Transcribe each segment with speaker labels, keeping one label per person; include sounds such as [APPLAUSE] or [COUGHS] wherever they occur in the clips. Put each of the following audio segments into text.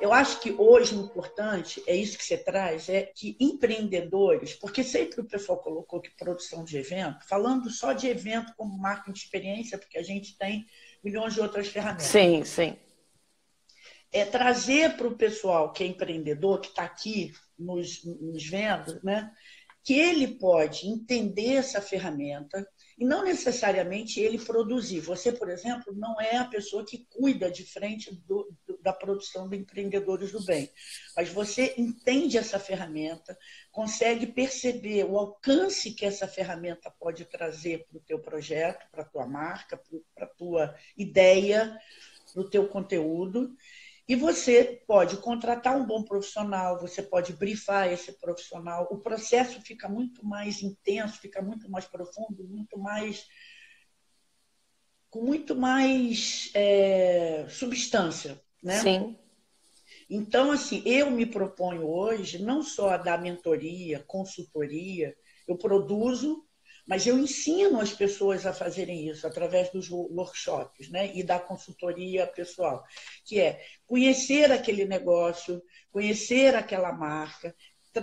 Speaker 1: eu acho que hoje o importante, é isso que você traz, é que empreendedores, porque sempre o pessoal colocou que produção de evento, falando só de evento como marca de experiência, porque a gente tem milhões de outras ferramentas.
Speaker 2: Sim, sim.
Speaker 1: É trazer para o pessoal que é empreendedor, que está aqui nos, nos vendo, né, que ele pode entender essa ferramenta, e não necessariamente ele produzir. Você, por exemplo, não é a pessoa que cuida de frente do, do, da produção do Empreendedores do Bem, mas você entende essa ferramenta, consegue perceber o alcance que essa ferramenta pode trazer para o teu projeto, para a tua marca, para a tua ideia, para o teu conteúdo, e você pode contratar um bom profissional, você pode brifar esse profissional. O processo fica muito mais intenso, fica muito mais profundo, muito mais com muito mais é, substância, né?
Speaker 2: Sim.
Speaker 1: Então, assim, eu me proponho hoje não só a dar mentoria, consultoria, eu produzo mas eu ensino as pessoas a fazerem isso através dos workshops né? e da consultoria pessoal, que é conhecer aquele negócio, conhecer aquela marca,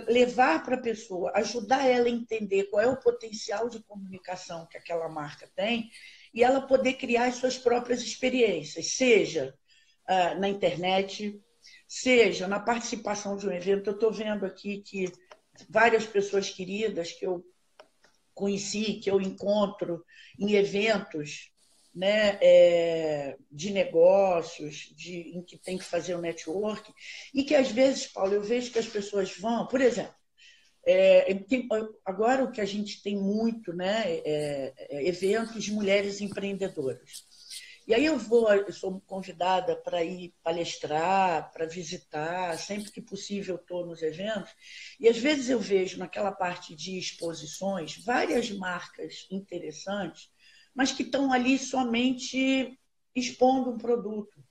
Speaker 1: levar para a pessoa, ajudar ela a entender qual é o potencial de comunicação que aquela marca tem e ela poder criar as suas próprias experiências, seja uh, na internet, seja na participação de um evento. Eu estou vendo aqui que várias pessoas queridas que eu conheci, que eu encontro em eventos né, é, de negócios, de, em que tem que fazer o network, e que às vezes, Paulo, eu vejo que as pessoas vão, por exemplo, é, tem, agora o que a gente tem muito, né, é, é eventos de mulheres empreendedoras. E aí eu vou, eu sou convidada para ir palestrar, para visitar, sempre que possível estou nos eventos. E às vezes eu vejo naquela parte de exposições várias marcas interessantes, mas que estão ali somente expondo um produto.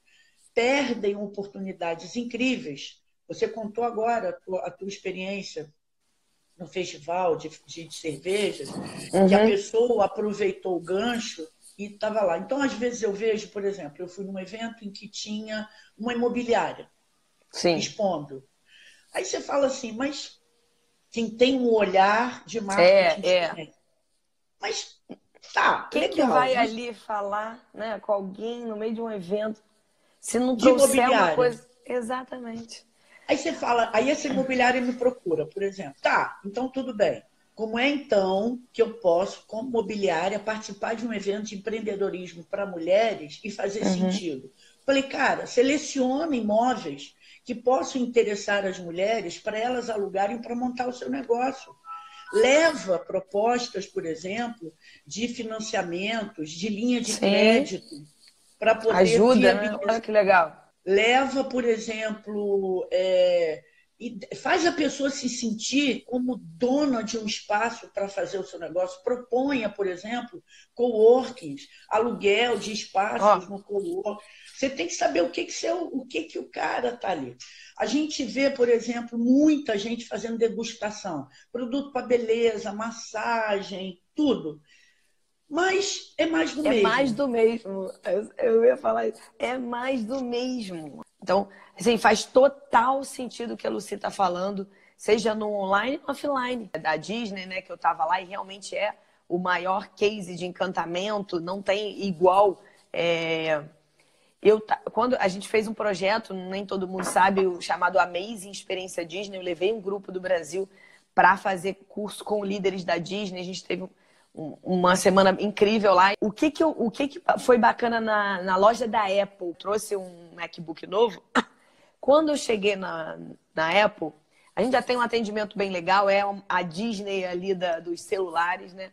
Speaker 1: Perdem oportunidades incríveis. Você contou agora a tua, a tua experiência no festival de, de cervejas, uhum. que a uhum. pessoa aproveitou o gancho e estava lá. Então, às vezes eu vejo, por exemplo, eu fui num evento em que tinha uma imobiliária
Speaker 2: Sim.
Speaker 1: expondo. Aí você fala assim, mas quem tem um olhar de marketing
Speaker 2: é, é.
Speaker 1: Mas tá,
Speaker 2: quem
Speaker 1: legal,
Speaker 2: que vai
Speaker 1: mas...
Speaker 2: ali falar, né, com alguém no meio de um evento, se não trouxer uma coisa, exatamente.
Speaker 1: Aí você fala, aí essa imobiliária me procura, por exemplo. Tá, então tudo bem. Como é então que eu posso, como mobiliária, participar de um evento de empreendedorismo para mulheres e fazer uhum. sentido? Falei, cara, seleciona imóveis que possam interessar as mulheres para elas alugarem para montar o seu negócio. Leva propostas, por exemplo, de financiamentos, de linha de Sim. crédito, para poder.
Speaker 2: Ajuda, né? Olha que legal.
Speaker 1: Leva, por exemplo, é, e faz a pessoa se sentir como dona de um espaço para fazer o seu negócio. Proponha, por exemplo, coworkings, aluguel de espaços oh. no coworking. Você tem que saber o que, que, você, o, que, que o cara está ali. A gente vê, por exemplo, muita gente fazendo degustação. Produto para beleza, massagem, tudo. Mas é mais do
Speaker 2: é
Speaker 1: mesmo.
Speaker 2: É mais do mesmo. Eu, eu ia falar isso. É mais do mesmo. Então, assim, faz total sentido o que a Lucy está falando, seja no online ou offline. Da Disney, né, que eu estava lá e realmente é o maior case de encantamento, não tem igual. É... Eu, quando a gente fez um projeto, nem todo mundo sabe, o chamado Amazing Experiência Disney, eu levei um grupo do Brasil para fazer curso com líderes da Disney. A gente teve uma semana incrível lá. O que que, eu, o que, que foi bacana na, na loja da Apple? Trouxe um MacBook novo. [LAUGHS] Quando eu cheguei na, na Apple, a gente já tem um atendimento bem legal, é a Disney ali da, dos celulares, né?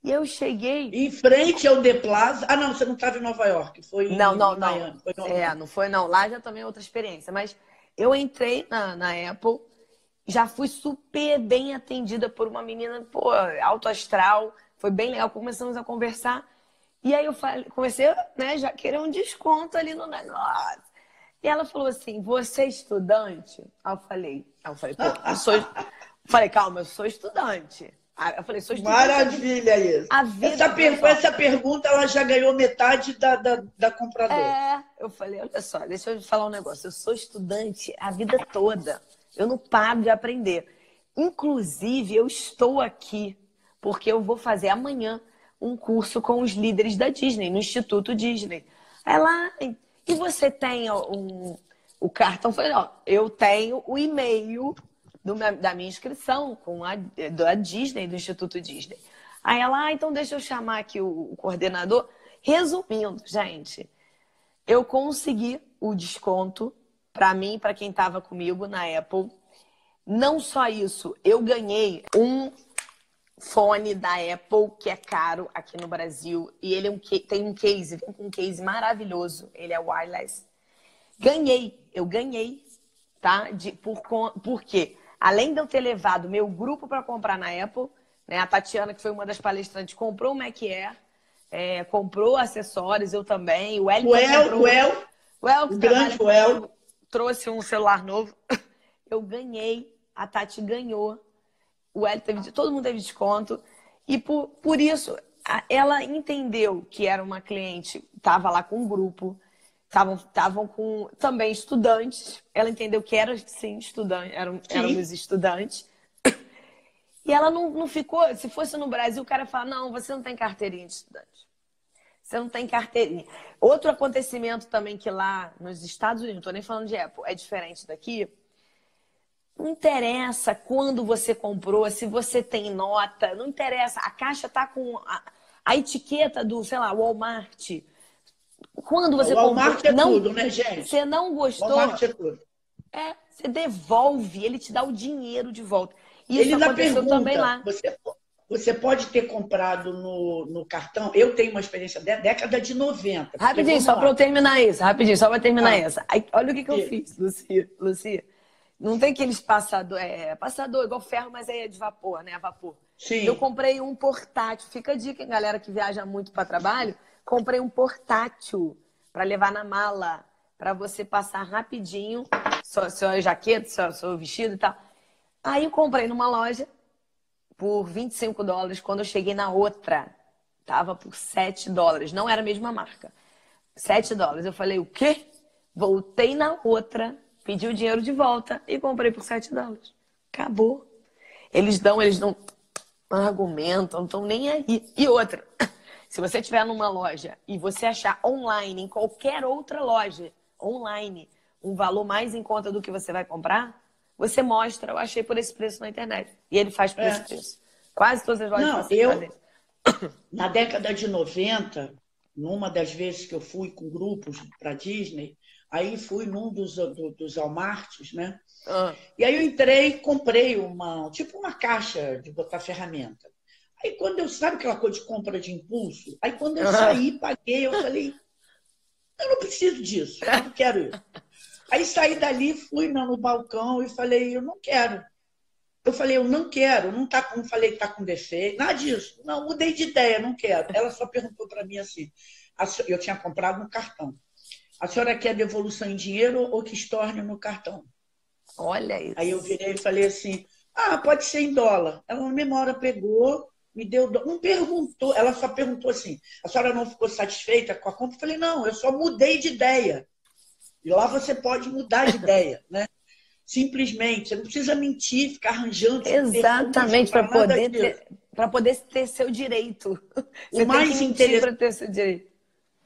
Speaker 2: E eu cheguei.
Speaker 1: Em frente ao The Plaza. Ah, não, você não estava em Nova York, foi
Speaker 2: não,
Speaker 1: em,
Speaker 2: não,
Speaker 1: em
Speaker 2: não.
Speaker 1: Miami.
Speaker 2: Foi é, não foi, não. Lá já também é outra experiência. Mas eu entrei na, na Apple, já fui super bem atendida por uma menina, pô, alto astral foi bem legal, começamos a conversar. E aí eu falei, comecei, né, já querer um desconto ali no negócio. E ela falou assim: "Você é estudante?" Aí eu falei, aí eu falei, pô, eu sou Falei, calma, eu sou estudante. Eu falei, sou
Speaker 1: estudante. Maravilha isso. Essa, per essa pergunta ela já ganhou metade da, da, da compradora.
Speaker 2: É, eu falei, olha só, deixa eu falar um negócio. Eu sou estudante a vida toda. Eu não paro de aprender. Inclusive, eu estou aqui porque eu vou fazer amanhã um curso com os líderes da Disney, no Instituto Disney. Ela, e você tem um, o cartão? Falei, ó, eu tenho o e-mail do, da minha inscrição com a da Disney, do Instituto Disney. Aí ela, ah, então deixa eu chamar aqui o, o coordenador. Resumindo, gente, eu consegui o desconto para mim, para quem estava comigo na Apple. Não só isso, eu ganhei um fone da Apple que é caro aqui no Brasil e ele é um, tem um case, vem com um case maravilhoso. Ele é wireless. Ganhei, eu ganhei, tá? De, por, por quê? além de eu ter levado meu grupo para comprar na Apple, né, a Tatiana, que foi uma das palestrantes, comprou o Mac Air, é, comprou acessórios, eu também. O El,
Speaker 1: o El, o El,
Speaker 2: o El o grande o El. trouxe um celular novo. [LAUGHS] Eu ganhei, a Tati ganhou. O El teve, todo mundo teve desconto. E por, por isso, ela entendeu que era uma cliente, estava lá com um grupo, estavam com também estudantes. Ela entendeu que era sim estudante, eram, sim. éramos estudantes. E ela não, não ficou. Se fosse no Brasil, o cara fala: não, você não tem carteirinha de estudante. Você não tem carteirinha. Outro acontecimento também que lá nos Estados Unidos, não estou nem falando de Apple, é diferente daqui. Não interessa quando você comprou, se você tem nota, não interessa. A caixa tá com a, a etiqueta do, sei lá, Walmart quando você
Speaker 1: o Walmart comprou, é não, tudo, né, gente?
Speaker 2: Você não gostou.
Speaker 1: Walmart é tudo.
Speaker 2: É, você devolve, ele te dá o dinheiro de volta. Isso ele aconteceu pergunta, também lá.
Speaker 1: Você, você pode ter comprado no, no cartão. Eu tenho uma experiência da década de 90.
Speaker 2: Rapidinho, só para eu terminar isso. Rapidinho, só para terminar ah. essa. Aí, olha o que, que eu fiz, Lucia. Lucia. Não tem aqueles passador, é passador igual ferro, mas aí é de vapor, né? A vapor.
Speaker 1: Sim.
Speaker 2: Eu comprei um portátil. Fica a dica, galera que viaja muito para trabalho. Comprei um portátil para levar na mala, para você passar rapidinho sua, sua jaqueta, seu, seu vestido e tal. Aí eu comprei numa loja por 25 dólares. Quando eu cheguei na outra, tava por 7 dólares. Não era a mesma marca. 7 dólares. Eu falei, o quê? Voltei na outra, pedi o dinheiro de volta e comprei por 7 dólares. Acabou. Eles dão, eles não argumentam, não estão nem aí. E outra, [COUGHS] se você estiver numa loja e você achar online, em qualquer outra loja, online, um valor mais em conta do que você vai comprar, você mostra, eu achei por esse preço na internet. E ele faz por é. esse preço. Quase todas as lojas
Speaker 1: Não, eu, [COUGHS] Na década de 90, numa das vezes que eu fui com grupos para Disney, aí fui num dos, do, dos Walmarts, né? Ah. E aí eu entrei comprei uma, tipo uma caixa de botar ferramenta. Aí quando eu, sabe aquela coisa de compra de impulso? Aí quando eu saí, paguei, eu falei, eu não preciso disso, eu não quero isso. Aí saí dali, fui no balcão e falei, eu não quero. Eu falei, eu não quero, não tá com, falei que tá com defeito, nada disso. Não, mudei de ideia, não quero. Ela só perguntou para mim assim, eu tinha comprado no cartão. A senhora quer devolução em dinheiro ou que estorne no cartão?
Speaker 2: Olha isso.
Speaker 1: Aí eu virei e falei assim, ah, pode ser em dólar. Ela, na mesma hora, pegou, me deu. Não perguntou, ela só perguntou assim: a senhora não ficou satisfeita com a compra? Eu falei: não, eu só mudei de ideia. E lá você pode mudar de ideia, [LAUGHS] né? Simplesmente, você não precisa mentir, ficar arranjando.
Speaker 2: Exatamente, para poder, ter, poder ter seu direito. Você
Speaker 1: o mais
Speaker 2: interessante para ter seu direito.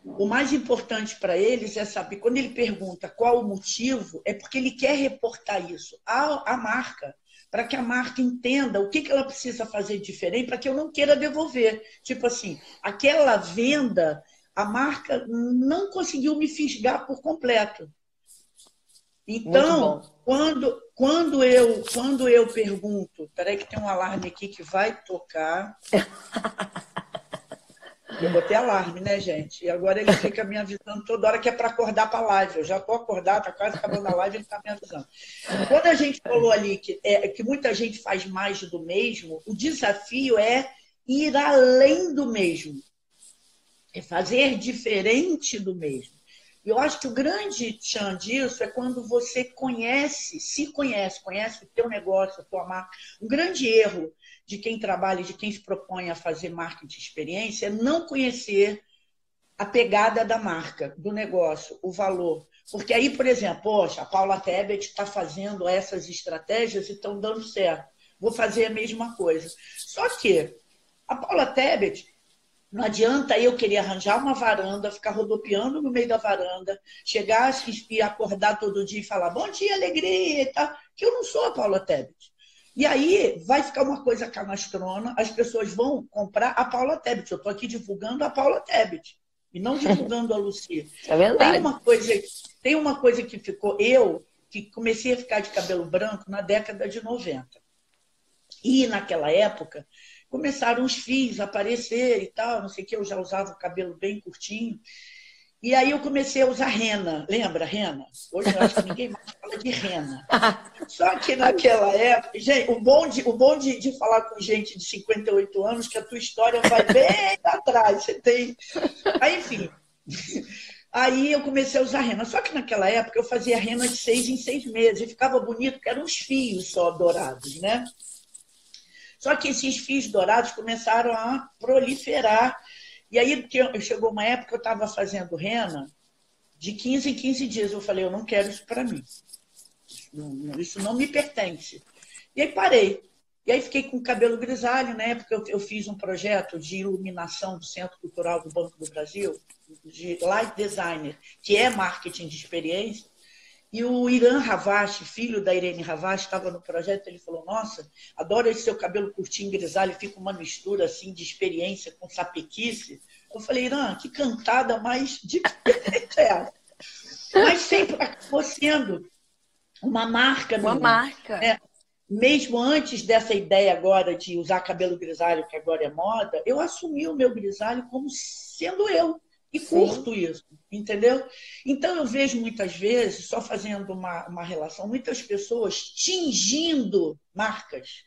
Speaker 1: O mais importante para eles é saber, quando ele pergunta qual o motivo, é porque ele quer reportar isso à, à marca para que a marca entenda o que, que ela precisa fazer diferente para que eu não queira devolver. Tipo assim, aquela venda, a marca não conseguiu me fisgar por completo. Então, quando, quando, eu, quando eu pergunto, peraí que tem um alarme aqui que vai tocar. [LAUGHS] Eu botei alarme, né, gente? E agora ele fica me avisando toda hora que é para acordar para a live. Eu já estou acordado, está quase acabando a live, ele está me avisando. Quando a gente falou ali que, é, que muita gente faz mais do mesmo, o desafio é ir além do mesmo. É fazer diferente do mesmo. Eu acho que o grande chão disso é quando você conhece, se conhece, conhece o teu negócio, a tua marca. Um grande erro de quem trabalha, de quem se propõe a fazer marketing de experiência, é não conhecer a pegada da marca, do negócio, o valor. Porque aí, por exemplo, poxa, a Paula Tebet está fazendo essas estratégias e estão dando certo. Vou fazer a mesma coisa. Só que a Paula Tebet, não adianta eu querer arranjar uma varanda, ficar rodopiando no meio da varanda, chegar e acordar todo dia e falar bom dia, alegria e tal, que eu não sou a Paula Tebet. E aí vai ficar uma coisa canastrona, as pessoas vão comprar a Paula Tebet. Eu estou aqui divulgando a Paula Tebet e não divulgando a Lucia. [LAUGHS]
Speaker 2: É verdade.
Speaker 1: Tem uma coisa, tem uma coisa que ficou, eu que comecei a ficar de cabelo branco na década de 90. E naquela época começaram os fios a aparecer e tal, não sei o que, eu já usava o cabelo bem curtinho. E aí eu comecei a usar rena. Lembra rena? Hoje eu acho que ninguém mais fala de rena. [LAUGHS] Só que naquela época, gente, o bom, de, o bom de, de falar com gente de 58 anos que a tua história vai bem [LAUGHS] atrás. Você tem. Aí, enfim. Aí eu comecei a usar rena. Só que naquela época eu fazia rena de seis em seis meses. E ficava bonito, porque eram uns fios só dourados, né? Só que esses fios dourados começaram a proliferar e aí chegou uma época que eu estava fazendo rena de 15 em 15 dias. Eu falei, eu não quero isso para mim. Isso não me pertence. E aí parei. E aí fiquei com o cabelo grisalho, na época eu, eu fiz um projeto de iluminação do Centro Cultural do Banco do Brasil, de light designer, que é marketing de experiência. E o Irã Ravache, filho da Irene Ravache, estava no projeto. Ele falou: Nossa, adoro esse seu cabelo curtinho, grisalho, fica uma mistura assim de experiência com sapequice. Eu falei: Irã, que cantada mais [LAUGHS] diferente é essa? Mas sempre acabou sendo uma marca.
Speaker 2: Uma marca.
Speaker 1: Né? Mesmo antes dessa ideia agora de usar cabelo grisalho, que agora é moda, eu assumi o meu grisalho como sendo eu. E curto Sim. isso, entendeu? Então eu vejo muitas vezes, só fazendo uma, uma relação, muitas pessoas tingindo marcas,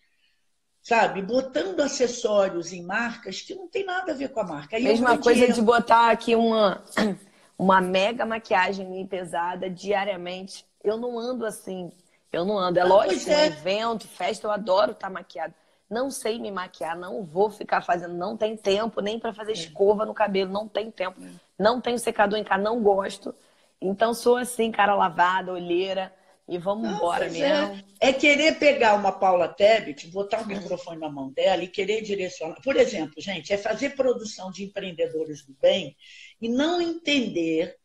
Speaker 1: sabe? Botando acessórios em marcas que não tem nada a ver com a marca. Aí
Speaker 2: Mesma coisa de botar aqui uma, [CLEARS THROAT] uma mega maquiagem pesada diariamente. Eu não ando assim. Eu não ando. É lógico, é. evento, festa, eu adoro estar maquiada não sei me maquiar, não vou ficar fazendo, não tem tempo nem para fazer é. escova no cabelo, não tem tempo, é. não tenho secador em casa, não gosto. Então sou assim, cara lavada, olheira e vamos não, embora mesmo.
Speaker 1: É. é. querer pegar uma Paula Tebet, botar o microfone na mão dela e querer direcionar. Por exemplo, gente, é fazer produção de empreendedores do bem e não entender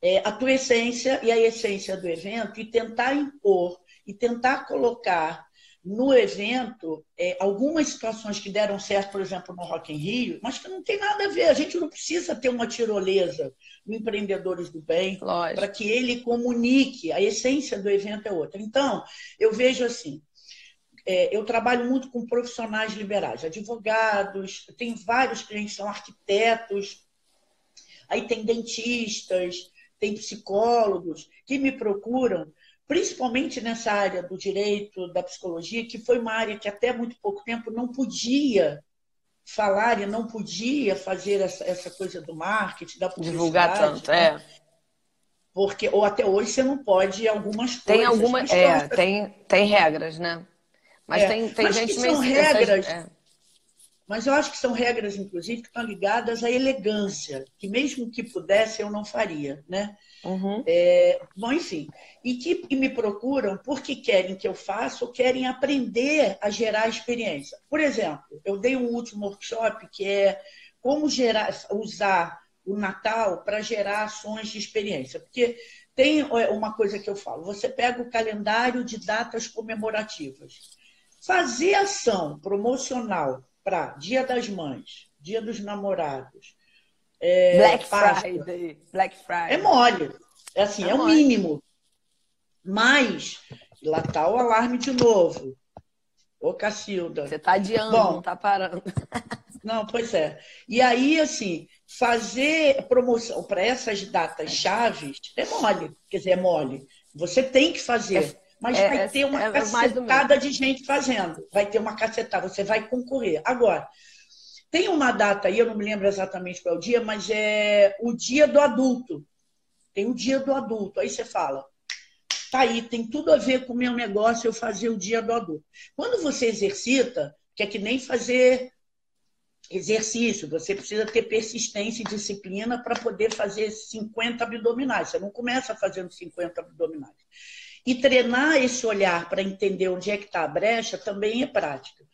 Speaker 1: é, a tua essência e a essência do evento e tentar impor e tentar colocar no evento é, algumas situações que deram certo, por exemplo, no Rock in Rio, mas que não tem nada a ver. A gente não precisa ter uma tirolesa no Empreendedores do Bem para que ele comunique. A essência do evento é outra. Então, eu vejo assim, é, eu trabalho muito com profissionais liberais, advogados, tem vários clientes que são arquitetos, aí tem dentistas, tem psicólogos que me procuram principalmente nessa área do direito, da psicologia, que foi uma área que até muito pouco tempo não podia falar e não podia fazer essa, essa coisa do marketing, da publicidade.
Speaker 2: Divulgar tanto, né? é.
Speaker 1: Porque, ou até hoje você não pode algumas coisas.
Speaker 2: Tem algumas, é, tem, tem regras, né? Mas é, tem, tem
Speaker 1: mas
Speaker 2: gente
Speaker 1: são regras. É. Mas eu acho que são regras, inclusive, que estão ligadas à elegância, que mesmo que pudesse, eu não faria, né? Uhum. É, bom, enfim. E que e me procuram porque querem que eu faça ou querem aprender a gerar experiência. Por exemplo, eu dei um último workshop que é como gerar, usar o Natal para gerar ações de experiência. Porque tem é, uma coisa que eu falo: você pega o calendário de datas comemorativas. Fazer ação promocional para Dia das Mães, Dia dos Namorados,
Speaker 2: é, Black Friday. Black Friday.
Speaker 1: É mole. É assim, é, é o mínimo. Mas, lá tá o alarme de novo. Ô, Cacilda.
Speaker 2: Você tá adiando, Bom, não tá parando. [LAUGHS]
Speaker 1: Não, pois é. E aí, assim, fazer promoção para essas datas chaves é mole. Quer dizer, é mole. Você tem que fazer. É, mas é, vai ter uma é, cacetada de gente fazendo. Vai ter uma cacetada, você vai concorrer. Agora, tem uma data aí, eu não me lembro exatamente qual é o dia, mas é o dia do adulto. tem o dia do adulto. Aí você fala, tá aí, tem tudo a ver com o meu negócio eu fazer o dia do adulto. Quando você exercita, que é que nem fazer exercício, você precisa ter persistência e disciplina para poder fazer 50 abdominais. Você não começa fazendo 50 abdominais. E treinar esse olhar para entender onde é que está a brecha também é prática.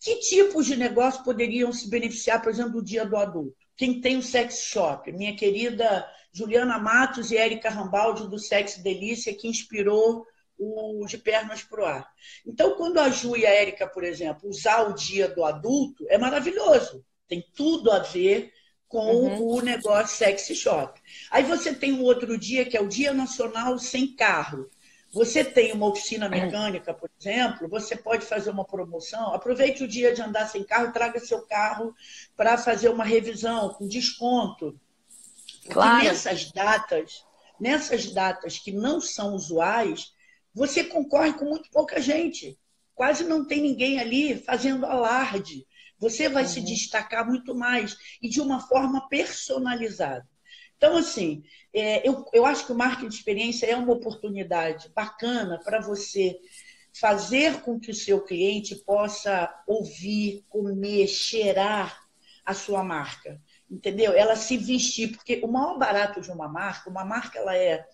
Speaker 1: Que tipos de negócio poderiam se beneficiar, por exemplo, do dia do adulto? Quem tem o sex shop? Minha querida Juliana Matos e Érica Rambaldi do Sex Delícia, que inspirou o de pernas para o ar. Então, quando a Ju e a Érica, por exemplo, usar o dia do adulto, é maravilhoso. Tem tudo a ver com uhum. o negócio sexy shop. Aí você tem um outro dia que é o Dia Nacional Sem Carro. Você tem uma oficina mecânica, por exemplo, você pode fazer uma promoção. Aproveite o dia de andar sem carro, traga seu carro para fazer uma revisão com desconto. Claro. nessas datas, nessas datas que não são usuais, você concorre com muito pouca gente. Quase não tem ninguém ali fazendo alarde. Você vai uhum. se destacar muito mais e de uma forma personalizada. Então, assim, é, eu, eu acho que o marketing de experiência é uma oportunidade bacana para você fazer com que o seu cliente possa ouvir, comer, cheirar a sua marca. Entendeu? Ela se vestir, porque o maior barato de uma marca, uma marca ela é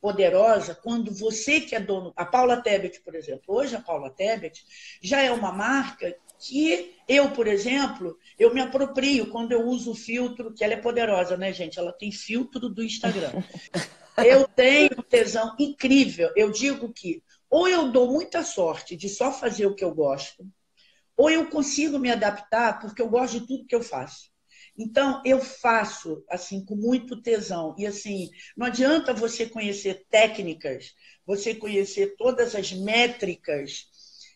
Speaker 1: poderosa quando você que é dono. A Paula Tebet, por exemplo, hoje a Paula Tebet já é uma marca que eu, por exemplo, eu me aproprio quando eu uso o filtro, que ela é poderosa, né, gente? Ela tem filtro do Instagram. [LAUGHS] Eu tenho tesão incrível. Eu digo que ou eu dou muita sorte de só fazer o que eu gosto, ou eu consigo me adaptar porque eu gosto de tudo que eu faço. Então, eu faço assim com muito tesão. E assim, não adianta você conhecer técnicas, você conhecer todas as métricas,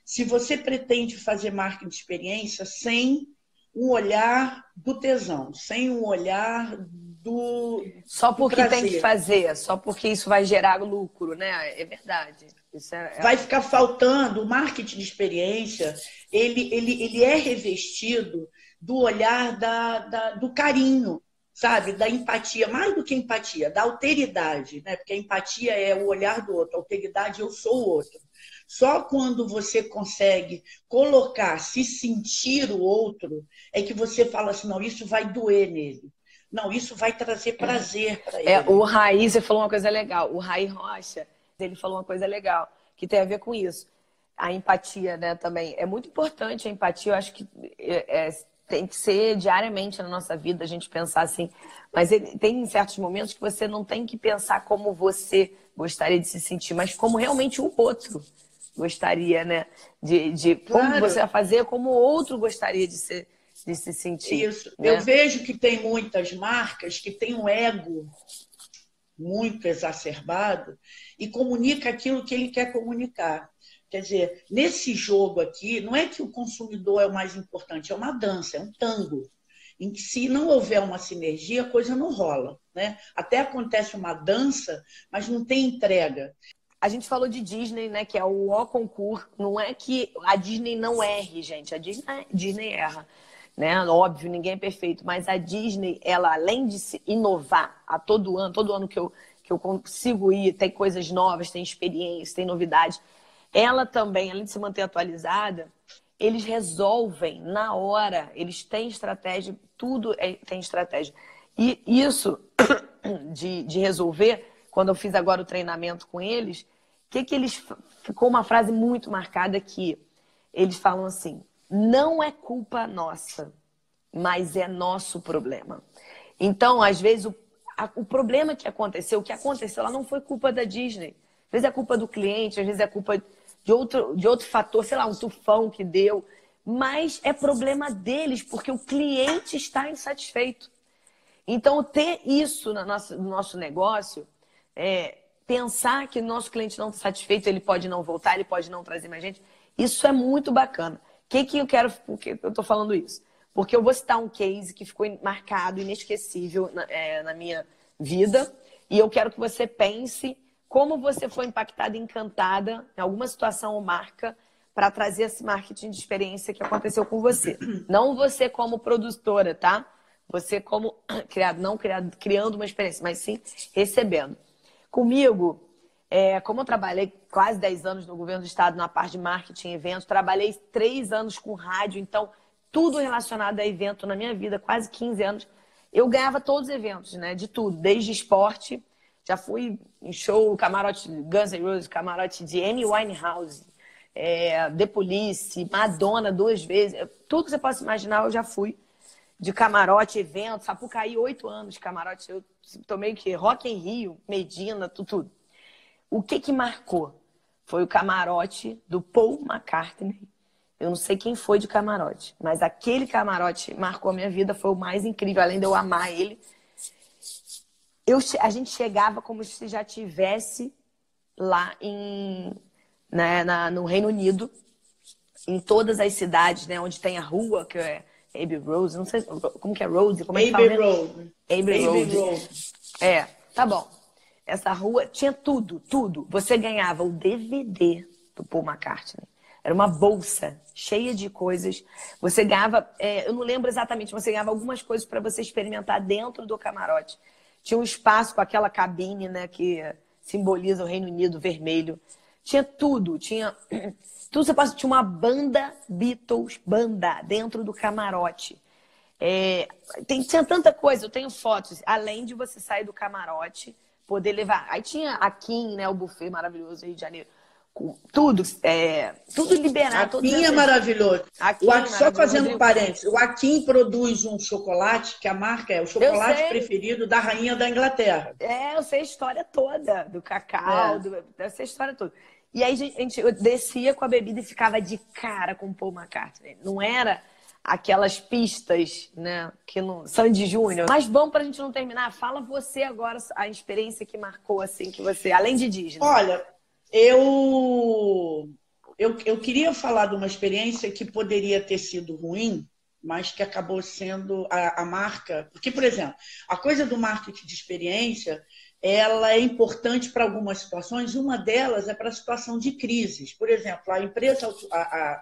Speaker 1: se você pretende fazer marketing de experiência sem um olhar do tesão, sem um olhar do.
Speaker 2: Só porque do tem que fazer, só porque isso vai gerar lucro, né? É verdade. É,
Speaker 1: é... Vai ficar faltando. O marketing de experiência, ele, ele, ele é revestido do olhar da, da, do carinho, sabe? Da empatia, mais do que empatia, da alteridade, né? Porque a empatia é o olhar do outro, a alteridade eu sou o outro. Só quando você consegue colocar, se sentir o outro, é que você fala assim, não, isso vai doer nele. Não, isso vai trazer prazer para é, ele.
Speaker 2: É, o Raí, você falou uma coisa legal. O Raí Rocha, ele falou uma coisa legal, que tem a ver com isso. A empatia, né, também. É muito importante a empatia. Eu acho que é, é tem que ser diariamente na nossa vida a gente pensar assim. Mas ele, tem certos momentos que você não tem que pensar como você gostaria de se sentir, mas como realmente o outro gostaria, né? De, de claro. como você vai fazer, como o outro gostaria de se, de se sentir.
Speaker 1: Isso. Né? Eu vejo que tem muitas marcas que têm um ego muito exacerbado e comunica aquilo que ele quer comunicar. Quer dizer, nesse jogo aqui, não é que o consumidor é o mais importante, é uma dança, é um tango. Em que se não houver uma sinergia, a coisa não rola. Né? Até acontece uma dança, mas não tem entrega.
Speaker 2: A gente falou de Disney, né? Que é o O concurso. Não é que a Disney não erre, gente. A Disney, Disney erra. Né? Óbvio, ninguém é perfeito, mas a Disney, ela além de se inovar a todo ano, todo ano que eu, que eu consigo ir, tem coisas novas, tem experiência, tem novidades ela também, além de se manter atualizada, eles resolvem na hora, eles têm estratégia, tudo é, tem estratégia. E isso [COUGHS] de, de resolver, quando eu fiz agora o treinamento com eles, que, que eles. Ficou uma frase muito marcada que eles falam assim: não é culpa nossa, mas é nosso problema. Então, às vezes, o, a, o problema que aconteceu, o que aconteceu, ela não foi culpa da Disney. Às vezes é culpa do cliente, às vezes é culpa de outro, de outro fator, sei lá, um tufão que deu. Mas é problema deles, porque o cliente está insatisfeito. Então, ter isso no nosso, no nosso negócio, é, pensar que nosso cliente não está satisfeito, ele pode não voltar, ele pode não trazer mais gente, isso é muito bacana. O que, que eu quero, por que eu estou falando isso? Porque eu vou citar um case que ficou marcado, inesquecível na, é, na minha vida, e eu quero que você pense como você foi impactada encantada em alguma situação ou marca para trazer esse marketing de experiência que aconteceu com você. Não você como produtora, tá? Você como [COUGHS] criado, não criado, criando uma experiência, mas sim recebendo. Comigo, é, como eu trabalhei quase 10 anos no governo do estado na parte de marketing e eventos, trabalhei 3 anos com rádio, então tudo relacionado a evento na minha vida, quase 15 anos, eu ganhava todos os eventos, né? De tudo, desde esporte, já fui em show, camarote Guns N' Roses, camarote de Amy Winehouse, é, The Police, Madonna duas vezes, tudo que você possa imaginar eu já fui. De camarote, evento, Sapucaí, oito anos de camarote. Eu tomei o quê? Rock em Rio, Medina, tudo, tudo. O que que marcou? Foi o camarote do Paul McCartney. Eu não sei quem foi de camarote, mas aquele camarote marcou a minha vida, foi o mais incrível, além de eu amar ele. Eu, a gente chegava como se já tivesse lá em, né, na, no Reino Unido, em todas as cidades, né, onde tem a rua, que é Abbey Road, não sei como que é Road, como é que
Speaker 1: Abbey Road.
Speaker 2: Abbey Road. Road. É, tá bom. Essa rua tinha tudo, tudo. Você ganhava o DVD do Paul McCartney. Era uma bolsa cheia de coisas. Você ganhava, é, eu não lembro exatamente, você ganhava algumas coisas para você experimentar dentro do camarote. Tinha um espaço com aquela cabine, né, que simboliza o Reino Unido vermelho. Tinha tudo, tinha [CLEARS THROAT] tudo você passa, tinha uma banda Beatles, banda dentro do camarote. É, tem, tinha tanta coisa, eu tenho fotos, além de você sair do camarote, poder levar. Aí tinha a Kim, né, o buffet maravilhoso Rio de Janeiro tudo, é, tudo liberado.
Speaker 1: Akin é maravilhoso. Akin, o Akin, só fazendo um parênteses, o Akin produz um chocolate que a marca é o chocolate preferido da rainha da Inglaterra.
Speaker 2: É, eu sei a história toda do cacau, é. do, eu sei a história toda. E aí, gente, eu descia com a bebida e ficava de cara com o Paul McCartney. Não era aquelas pistas, né, que não Sandy Júnior. Mas vamos para a gente não terminar, fala você agora a experiência que marcou assim que você, além de Disney.
Speaker 1: Olha, eu, eu, eu queria falar de uma experiência que poderia ter sido ruim, mas que acabou sendo a, a, marca. Porque, por exemplo, a coisa do marketing de experiência ela é importante para algumas situações. Uma delas é para a situação de crises. Por exemplo, a empresa, a, a,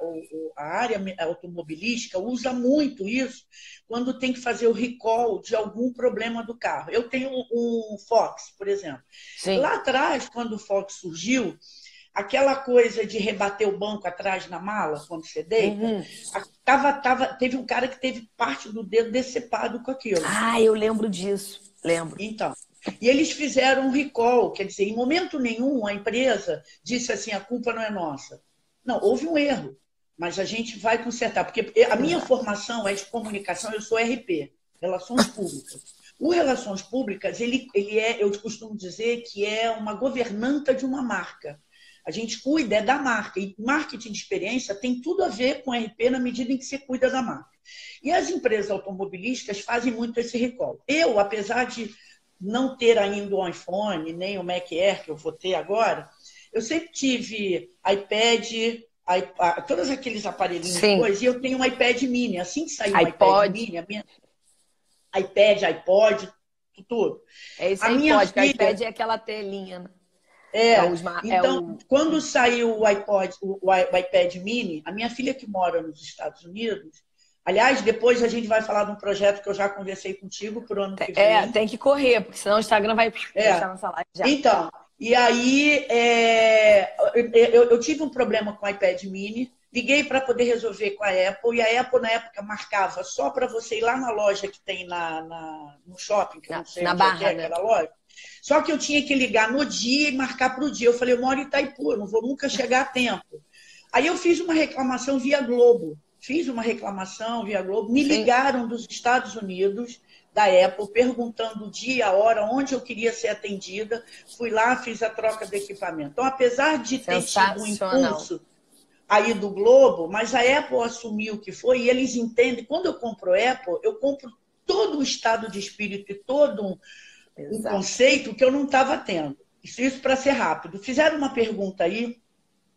Speaker 1: a área automobilística usa muito isso quando tem que fazer o recall de algum problema do carro. Eu tenho um Fox, por exemplo. Sim. Lá atrás, quando o Fox surgiu, aquela coisa de rebater o banco atrás na mala, quando você deita, uhum. tava, tava, teve um cara que teve parte do dedo decepado com aquilo.
Speaker 2: Ah, eu lembro disso. Lembro.
Speaker 1: Então, e eles fizeram um recall, quer dizer, em momento nenhum a empresa disse assim: a culpa não é nossa. Não, houve um erro, mas a gente vai consertar, porque a minha formação é de comunicação, eu sou RP, Relações Públicas. O Relações Públicas, ele, ele é, eu costumo dizer que é uma governanta de uma marca. A gente cuida da marca. E marketing de experiência tem tudo a ver com RP na medida em que você cuida da marca. E as empresas automobilísticas fazem muito esse recall. Eu, apesar de não ter ainda o iPhone, nem o Mac Air, que eu vou ter agora, eu sempre tive iPad, iPad todos aqueles aparelhinhos Sim. coisas, e eu tenho um iPad mini. Assim que saiu o iPad mini, a minha... iPad, iPod, tudo.
Speaker 2: É isso a aí minha pode, filha... iPad é aquela telinha, né?
Speaker 1: É, é então, é o... quando saiu o iPod, o, o iPad mini, a minha filha que mora nos Estados Unidos, Aliás, depois a gente vai falar de um projeto que eu já conversei contigo para o ano que vem.
Speaker 2: É, tem que correr, porque senão o Instagram vai [LAUGHS]
Speaker 1: é. deixar nossa live já. Então, e aí é, eu, eu, tive um problema com o iPad mini, liguei para poder resolver com a Apple, e a Apple na época marcava só para você ir lá na loja que tem na, na no shopping, que
Speaker 2: na,
Speaker 1: não sei
Speaker 2: na barra,
Speaker 1: é,
Speaker 2: né?
Speaker 1: aquela loja. Só que eu tinha que ligar no dia e marcar para o dia. Eu falei, eu moro em Itaipu, eu não vou nunca chegar a tempo. Aí eu fiz uma reclamação via Globo fiz uma reclamação via Globo, me ligaram dos Estados Unidos, da Apple, perguntando o dia, a hora, onde eu queria ser atendida. Fui lá, fiz a troca de equipamento. Então, apesar de ter tido um impulso aí do Globo, mas a Apple assumiu que foi, e eles entendem, quando eu compro Apple, eu compro todo o estado de espírito e todo um, um conceito que eu não estava tendo. Isso, isso para ser rápido. Fizeram uma pergunta aí,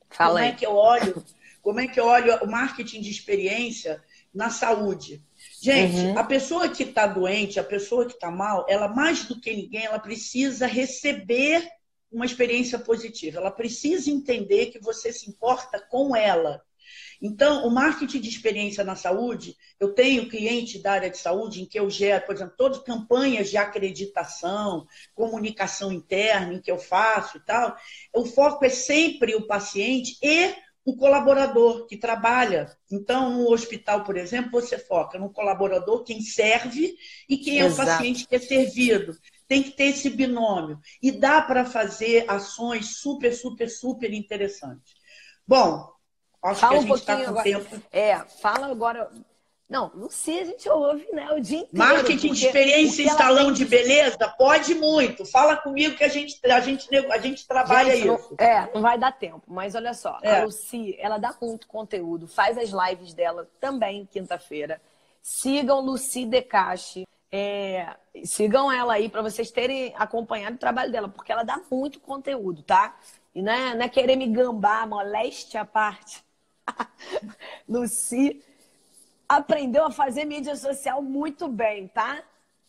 Speaker 2: Fala
Speaker 1: como
Speaker 2: aí.
Speaker 1: é que eu olho [LAUGHS] como é que eu olho o marketing de experiência na saúde? Gente, uhum. a pessoa que está doente, a pessoa que está mal, ela mais do que ninguém, ela precisa receber uma experiência positiva. Ela precisa entender que você se importa com ela. Então, o marketing de experiência na saúde, eu tenho cliente da área de saúde em que eu gero, por exemplo, todas campanhas de acreditação, comunicação interna em que eu faço e tal. O foco é sempre o paciente e o colaborador que trabalha. Então, no hospital, por exemplo, você foca no colaborador, quem serve e quem Exato. é o paciente que é servido. Tem que ter esse binômio. E dá para fazer ações super, super, super interessantes. Bom, Acho fala que a gente um está com
Speaker 2: agora.
Speaker 1: tempo.
Speaker 2: É, fala agora. Não, sei, a gente ouve né, o dia inteiro.
Speaker 1: Marketing de experiência em salão de beleza? Pode muito. Fala comigo que a gente, a gente, a gente trabalha gente, isso.
Speaker 2: Não, é, não vai dar tempo. Mas olha só, é. a Lucy, ela dá muito conteúdo, faz as lives dela também quinta-feira. Sigam Lucy Decache. É, sigam ela aí para vocês terem acompanhado o trabalho dela, porque ela dá muito conteúdo, tá? E não é, não é querer me gambar, moléstia à parte. [LAUGHS] Lucy aprendeu a fazer mídia social muito bem, tá?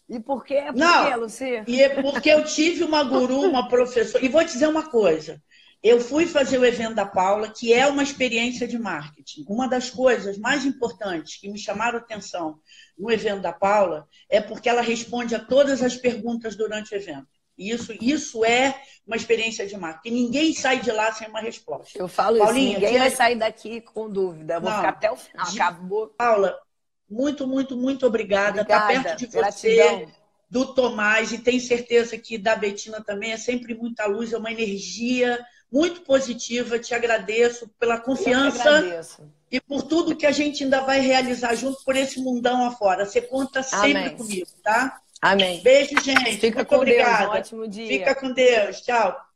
Speaker 2: E por quê? Por
Speaker 1: Não,
Speaker 2: quê, Lucy?
Speaker 1: E é porque eu tive uma guru, uma professora. E vou dizer uma coisa. Eu fui fazer o evento da Paula, que é uma experiência de marketing. Uma das coisas mais importantes que me chamaram atenção no evento da Paula é porque ela responde a todas as perguntas durante o evento. Isso, isso é uma experiência de marketing. Ninguém sai de lá sem uma resposta.
Speaker 2: Eu falo Paulinha, isso, ninguém vai sair daqui com dúvida. Eu vou não, ficar até o final. Acabou.
Speaker 1: Paula, muito, muito, muito obrigada. Está perto de você, gratidão. do Tomás, e tenho certeza que da Betina também. É sempre muita luz, é uma energia muito positiva. Te agradeço pela confiança e por tudo que a gente ainda vai realizar junto por esse mundão afora. Você conta sempre Amém. comigo, tá?
Speaker 2: Amém.
Speaker 1: Beijo, gente.
Speaker 2: Fica
Speaker 1: Muito
Speaker 2: com
Speaker 1: obrigada.
Speaker 2: Deus. Um ótimo dia.
Speaker 1: Fica com Deus. Tchau.